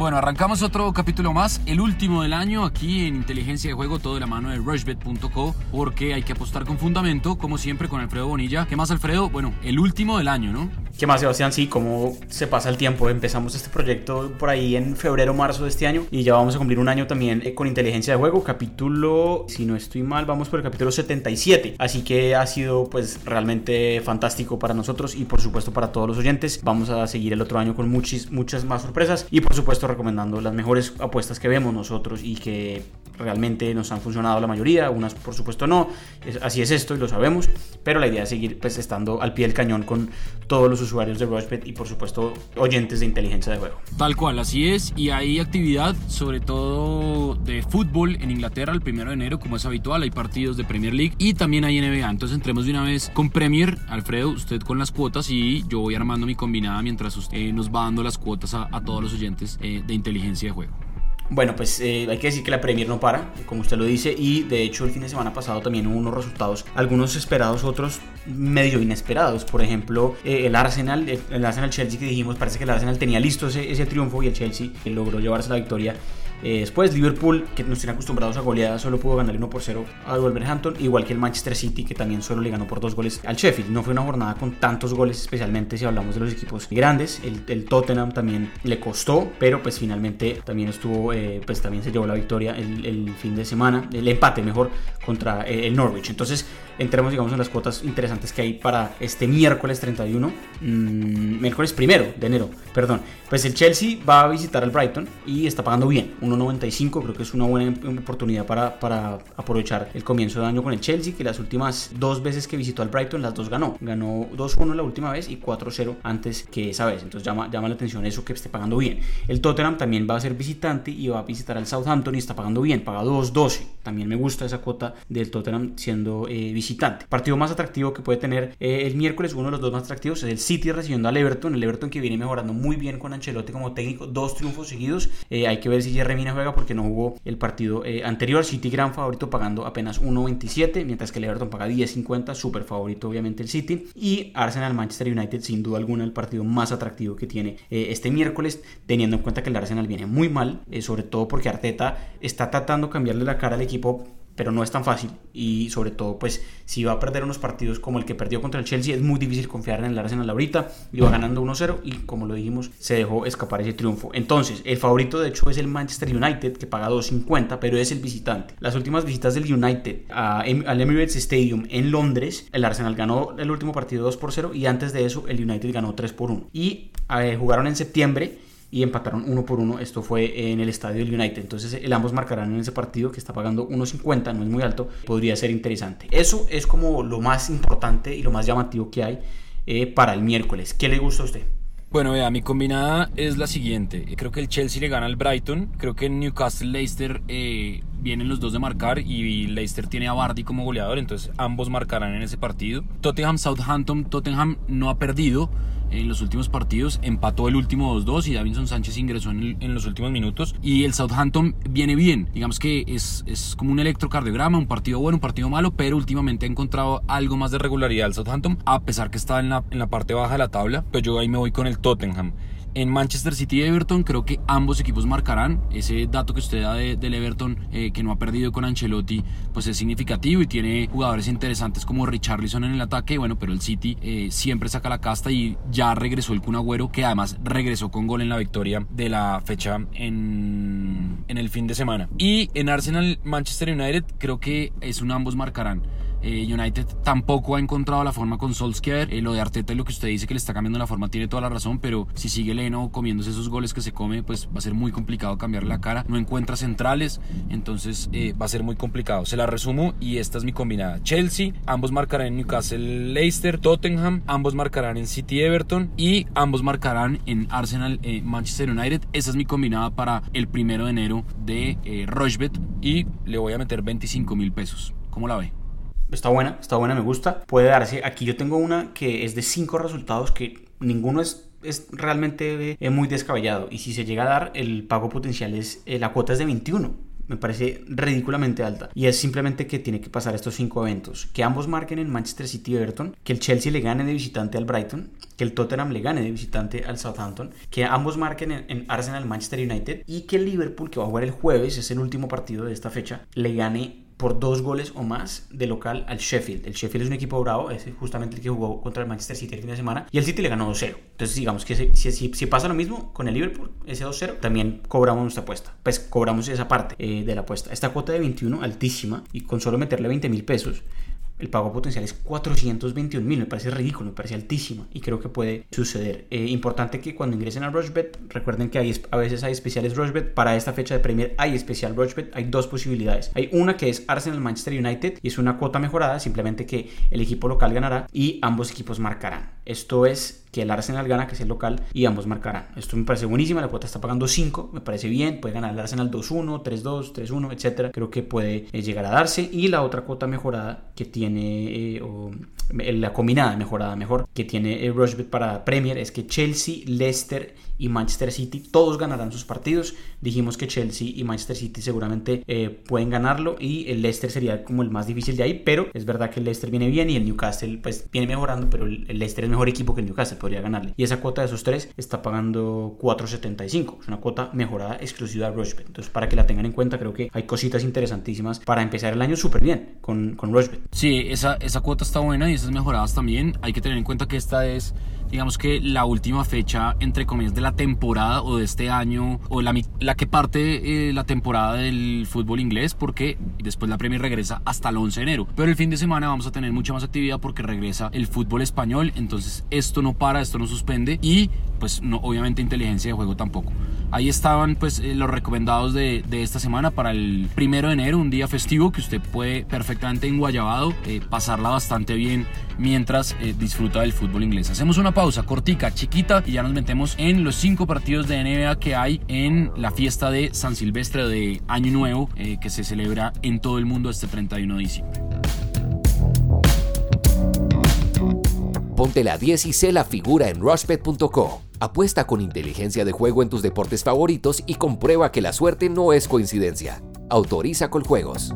Bueno, arrancamos otro capítulo más, el último del año aquí en Inteligencia de Juego, todo de la mano de rushbet.co, porque hay que apostar con fundamento, como siempre con Alfredo Bonilla. ¿Qué más, Alfredo? Bueno, el último del año, ¿no? ¿Qué más, Sebastián? Sí, cómo se pasa el tiempo. Empezamos este proyecto por ahí en febrero, marzo de este año y ya vamos a cumplir un año también eh, con inteligencia de juego. Capítulo, si no estoy mal, vamos por el capítulo 77. Así que ha sido pues realmente fantástico para nosotros y por supuesto para todos los oyentes. Vamos a seguir el otro año con muchis, muchas más sorpresas y por supuesto recomendando las mejores apuestas que vemos nosotros y que realmente nos han funcionado la mayoría. Unas por supuesto no. así es esto y lo sabemos. Pero la idea es seguir pues estando al pie del cañón con todos los usuarios de Rushbet y por supuesto oyentes de inteligencia de juego. Tal cual, así es. Y hay actividad sobre todo de fútbol en Inglaterra el primero de enero como es habitual. Hay partidos de Premier League y también hay NBA. Entonces entremos de una vez con Premier. Alfredo, usted con las cuotas y yo voy armando mi combinada mientras usted eh, nos va dando las cuotas a, todos los oyentes eh, de inteligencia de juego. Bueno, pues eh, hay que decir que la Premier no para, como usted lo dice, y de hecho el fin de semana pasado también hubo unos resultados, algunos esperados, otros medio inesperados. Por ejemplo, eh, el Arsenal, el, Arsenal Chelsea que dijimos, parece que el Arsenal tenía listo ese, ese triunfo y el Chelsea logró llevarse la victoria eh, después Liverpool, que nos tiene acostumbrados a goleadas, solo pudo ganar 1 por 0 al Wolverhampton, igual que el Manchester City, que también solo le ganó por dos goles al Sheffield. No fue una jornada con tantos goles, especialmente si hablamos de los equipos grandes. El, Tottenham también le costó, pero pues finalmente también estuvo, eh, pues también se llevó la victoria el, fin de semana, el empate mejor contra eh, el Norwich. Entonces, entremos digamos en las cuotas interesantes que hay para este miércoles 31, mm, miércoles primero de enero, perdón. Pues el Chelsea va a visitar al Brighton y está pagando bien, 1.95, creo que es una buena oportunidad para, para aprovechar el comienzo de año con el Chelsea, que las últimas dos veces que visitó al Brighton, las dos ganó. Ganó 2-1 la última vez y 4-0 antes que esa vez. Entonces llama, llama la atención eso que esté pagando bien. El Tottenham también va a ser visitante y va a visitar al Southampton y está pagando bien, paga 2-12. También me gusta esa cuota del Tottenham siendo eh, visitante. Partido más atractivo que puede tener eh, el miércoles, uno de los dos más atractivos es el City recibiendo al Everton. El Everton que viene mejorando muy bien con Ancelotti como técnico, dos triunfos seguidos. Eh, hay que ver si Jerry Mina juega porque no jugó el partido anterior. City gran favorito pagando apenas 1.27, mientras que el Everton paga 10.50, súper favorito obviamente el City. Y Arsenal Manchester United sin duda alguna el partido más atractivo que tiene este miércoles, teniendo en cuenta que el Arsenal viene muy mal, sobre todo porque Arteta está tratando de cambiarle la cara al equipo pero no es tan fácil y sobre todo pues si va a perder unos partidos como el que perdió contra el Chelsea es muy difícil confiar en el Arsenal ahorita, iba ganando 1-0 y como lo dijimos se dejó escapar ese triunfo. Entonces el favorito de hecho es el Manchester United que paga 2.50 pero es el visitante. Las últimas visitas del United em, al Emirates Stadium en Londres, el Arsenal ganó el último partido 2 por 0 y antes de eso el United ganó 3 por 1 y eh, jugaron en septiembre y empataron uno por uno. Esto fue en el estadio del United. Entonces, el ambos marcarán en ese partido que está pagando 1.50, no es muy alto, podría ser interesante. Eso es como lo más importante y lo más llamativo que hay eh, para el miércoles. ¿Qué le gusta a usted? Bueno, vea, mi combinada es la siguiente. Creo que el Chelsea le gana al Brighton. Creo que en Newcastle Leicester eh, vienen los dos de marcar y Leicester tiene a Bardi como goleador, entonces ambos marcarán en ese partido. Tottenham Southampton, Tottenham no ha perdido en los últimos partidos, empató el último 2-2 y Davinson Sánchez ingresó en, los últimos minutos y el Southampton viene bien, digamos que es, es como un electrocardiograma, un partido bueno, un partido malo, pero últimamente ha encontrado algo más de regularidad el Southampton, a pesar que está en la, en la parte baja de la tabla, pero yo ahí me voy con el Tottenham. En Manchester City y Everton creo que ambos equipos marcarán. Ese dato que usted da del Everton eh, que no ha perdido con Ancelotti pues es significativo y tiene jugadores interesantes como Richarlison en el ataque. Bueno, pero el City eh, siempre saca la casta y ya regresó el Kun Agüero que además regresó con gol en la victoria de la fecha en, en el fin de semana. Y en Arsenal Manchester United creo que es un ambos marcarán. Eh, United tampoco ha encontrado la forma con Solskjaer. Eh, lo de Arteta y lo que usted dice que le está cambiando la forma tiene toda la razón, pero si sigue Leno comiéndose esos goles que se come, pues va a ser muy complicado cambiarle la cara. No encuentra centrales, entonces eh, va a ser muy complicado. Se la resumo y esta es mi combinada. Chelsea, ambos marcarán en Newcastle Leicester, Tottenham, ambos marcarán en City Everton y ambos marcarán en Arsenal Manchester United. Esa es mi combinada para el primero de enero de eh, y le voy a meter 25 mil pesos. ¿Cómo la ve? Está buena, está buena, me gusta. Puede darse. Aquí yo tengo una que es de cinco resultados que ninguno es es realmente eh, muy descabellado y si se llega a dar el pago potencial es eh, la cuota es de 21 Me parece ridículamente alta. Y es simplemente que tiene que pasar estos cinco eventos. Que ambos marquen en Manchester City y Everton. Que el Chelsea le gane de visitante al Brighton. Que el Tottenham le gane de visitante al Southampton. Que ambos marquen en, en Arsenal Manchester United. Y que el Liverpool, que va a jugar el jueves, es el último partido de esta fecha, le gane por dos goles o más de local al Sheffield. El Sheffield es un equipo bravo, es justamente el que jugó contra el Manchester City el fin de semana y el City le ganó 2-0. Entonces, digamos que si, pasa lo mismo con el Liverpool, ese 2-0, también cobramos nuestra apuesta. Pues cobramos esa parte eh, de la apuesta. Esta cuota de 21, altísima, y con solo meterle 20 mil pesos, el pago potencial es 421 mil, me parece ridículo, me parece altísimo y creo que puede suceder. Eh, importante que cuando ingresen a Rushbet, recuerden que hay, a veces hay especiales Rushbet, para esta fecha de Premier hay especial Rushbet, hay dos posibilidades. Hay una que es Arsenal Manchester United y es una cuota mejorada, simplemente que el equipo local ganará y ambos equipos marcarán. Esto es que el Arsenal gana, que es el local, y ambos marcarán. Esto me parece buenísima, la cuota está pagando 5, me parece bien, puede ganar el Arsenal 2-1, 3-2, 3-1, etcétera. Creo que puede eh, llegar a darse. Y la otra cuota mejorada que tiene, eh, la combinada mejorada mejor, que tiene el Rushbet para Premier es que Chelsea, Leicester y Manchester City todos ganarán sus partidos. Dijimos que Chelsea y Manchester City seguramente eh, pueden ganarlo y el Leicester sería como el más difícil de ahí, pero es verdad que el Leicester viene bien y el Newcastle pues viene mejorando, pero el Leicester es mejor equipo que el Newcastle, podría ganarle. Y esa cuota de esos tres está pagando 4.75, es una cuota mejorada exclusiva de Rushbet. Entonces para que la tengan en cuenta creo que hay cositas interesantísimas para empezar el año súper bien con, con Rushbet. Sí, esa, esa cuota está buena y esas mejoradas también. Hay que tener en cuenta que esta es digamos que la última fecha, entre comillas, de la temporada o de este año, o la, que parte eh, la temporada del fútbol inglés, porque después la Premier regresa hasta el 11 de enero. Pero el fin de semana vamos a tener mucha más actividad porque regresa el fútbol español, entonces esto no para, esto no suspende y pues no, obviamente inteligencia de juego tampoco. Ahí estaban pues eh, los recomendados de, esta semana para el primero de enero, un día festivo que usted puede perfectamente en Guayabado eh, pasarla bastante bien mientras disfruta del fútbol inglés. Hacemos una pausa cortica, chiquita y ya nos metemos en los cinco partidos de NBA que hay en la fiesta de San Silvestre de Año Nuevo eh, que se celebra en todo el mundo este 31 de diciembre. Ponte la 10 y sé la figura en rushbet.co. Apuesta con inteligencia de juego en tus deportes favoritos y comprueba que la suerte no es coincidencia. Autoriza con juegos.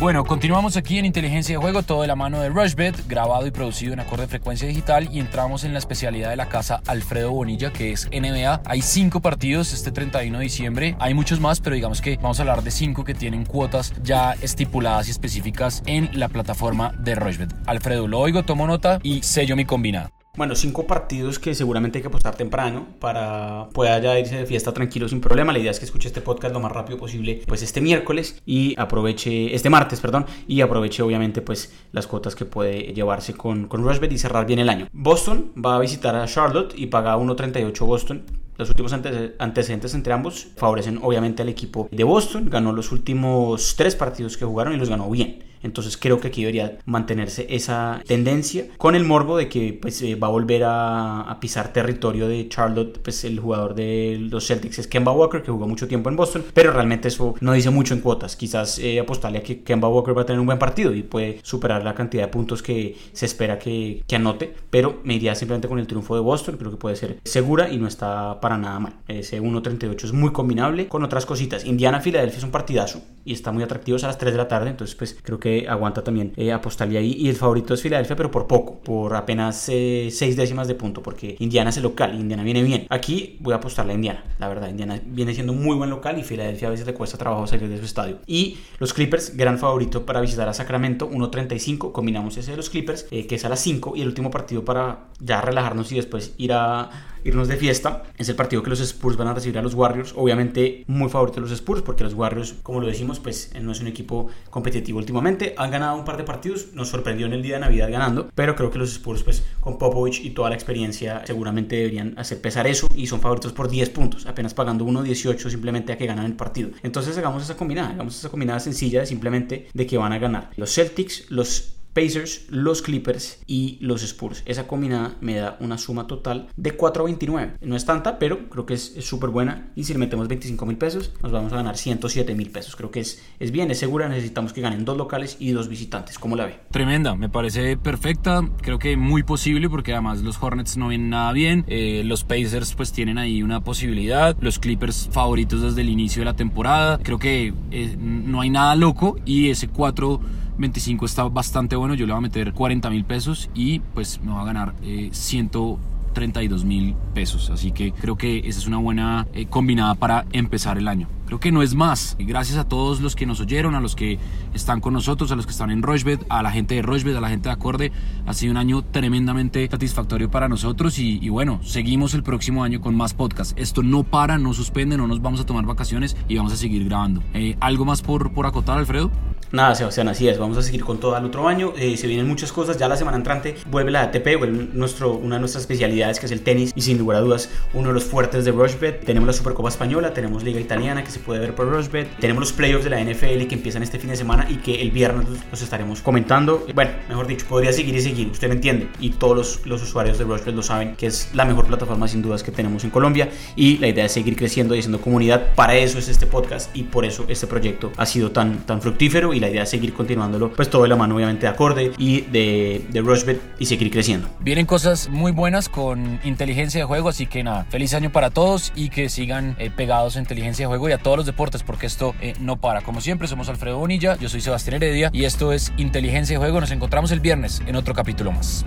Bueno, continuamos aquí en Inteligencia de Juego, todo de la mano de Rushbet, grabado y producido en acorde frecuencia digital y entramos en la especialidad de la casa Alfredo Bonilla, que es NBA. Hay cinco partidos este 31 de diciembre, hay muchos más, pero digamos que vamos a hablar de cinco que tienen cuotas ya estipuladas y específicas en la plataforma de Rushbet. Alfredo, lo oigo, tomo nota y sello mi combinado. Bueno, cinco partidos que seguramente hay que apostar temprano para pueda ya irse de fiesta tranquilo sin problema. La idea es que escuche este podcast lo más rápido posible, pues este miércoles y aproveche, este martes, perdón, y aproveche obviamente pues las cuotas que puede llevarse con, con Rushbet y cerrar bien el año. Boston va a visitar a Charlotte y paga 1.38 Boston. Los últimos antecedentes entre ambos favorecen obviamente al equipo de Boston. Ganó los últimos tres partidos que jugaron y los ganó bien. Entonces creo que aquí debería mantenerse esa tendencia con el morbo de que pues va a volver a, pisar territorio de Charlotte, pues el jugador de los Celtics es Kemba Walker que jugó mucho tiempo en Boston, pero realmente eso no dice mucho en cuotas. Quizás eh, apostarle a que Kemba Walker va a tener un buen partido y puede superar la cantidad de puntos que se espera que, que anote, pero me iría simplemente con el triunfo de Boston, creo que puede ser segura y no está para nada mal. Ese 1.38 es muy combinable con otras cositas. Indiana-Filadelfia es un partidazo y está muy atractivo a las 3 de la tarde, entonces pues creo que aguanta también eh, apostarle ahí. Y el favorito es Filadelfia, pero por poco, por apenas 6 eh, décimas de punto, porque Indiana es el local, Indiana viene bien. Aquí voy a apostarle a Indiana, la verdad. Indiana viene siendo muy buen local y Filadelfia a veces le cuesta trabajo salir de su estadio. Y los Clippers, gran favorito para visitar a Sacramento, 1.35. Combinamos ese de los Clippers, eh, que es a las 5. Y el último partido para ya relajarnos y después ir a irnos de fiesta. Es el partido que los Spurs van a recibir a los Warriors. Obviamente muy favorito los Spurs porque los Warriors, como lo decimos, pues no es un equipo competitivo últimamente. Han ganado un par de partidos, nos sorprendió en el día de Navidad ganando, pero creo que los Spurs pues con Popovich y toda la experiencia seguramente deberían hacer pesar eso y son favoritos por 10 puntos, apenas pagando 1.18 simplemente a que ganan el partido. Entonces hagamos esa combinada, hagamos esa combinada sencilla simplemente de que van a ganar los Celtics, los Pacers, los Clippers y los Spurs. Esa combinada me da una suma total de 4.29. No es tanta, pero creo que es súper buena. Y si le metemos 25 mil pesos, nos vamos a ganar 107 mil pesos. Creo que es, es bien, es segura. Necesitamos que ganen dos locales y dos visitantes. ¿Cómo la ve? Tremenda, me parece perfecta. Creo que muy posible porque además los Hornets no vienen nada bien. Eh, los Pacers pues tienen ahí una posibilidad. Los Clippers favoritos desde el inicio de la temporada. Creo que eh, no hay nada loco y ese 4.25 está bastante bueno. Yo le voy a meter 40 mil pesos y pues me va a ganar eh, 132 mil pesos. Así que creo que esa es una buena eh, combinada para empezar el año. Creo que no es más. Gracias a todos los que nos oyeron, a los que están con nosotros, a los que están en Rochbet, a la gente de Rochbet, a la gente de Acorde. Ha sido un año tremendamente satisfactorio para nosotros y, y bueno, seguimos el próximo año con más podcasts. Esto no para, no suspende, no nos vamos a tomar vacaciones y vamos a seguir grabando. Eh, ¿Algo más por, por acotar, Alfredo? Nada, Sebastián, así es. Vamos a seguir con todo el otro año. Eh, se vienen muchas cosas. Ya la semana entrante vuelve la ATP, vuelve nuestro, una de nuestras especialidades que es el tenis y sin lugar a dudas uno de los fuertes de Rushbet. Tenemos la Supercopa Española, tenemos Liga Italiana que se puede ver por Rushbet, tenemos los playoffs de la NFL que empiezan este fin de semana y que el viernes los estaremos comentando. Bueno, mejor dicho, podría seguir y seguir. Usted me entiende y todos los, los usuarios de Rushbet lo saben que es la mejor plataforma sin dudas que tenemos en Colombia y la idea es seguir creciendo y haciendo comunidad. Para eso es este podcast y por eso este proyecto ha sido tan, tan fructífero y la idea es seguir continuando pues todo de la mano obviamente de Acorde y de, de Rushbet y seguir creciendo. Vienen cosas muy buenas con inteligencia de juego, así que nada, feliz año para todos y que sigan eh, pegados a inteligencia de juego y a todos los deportes porque esto eh, no para. Como siempre, somos Alfredo Bonilla, yo soy Sebastián Heredia y esto es inteligencia de juego. Nos encontramos el viernes en otro capítulo más.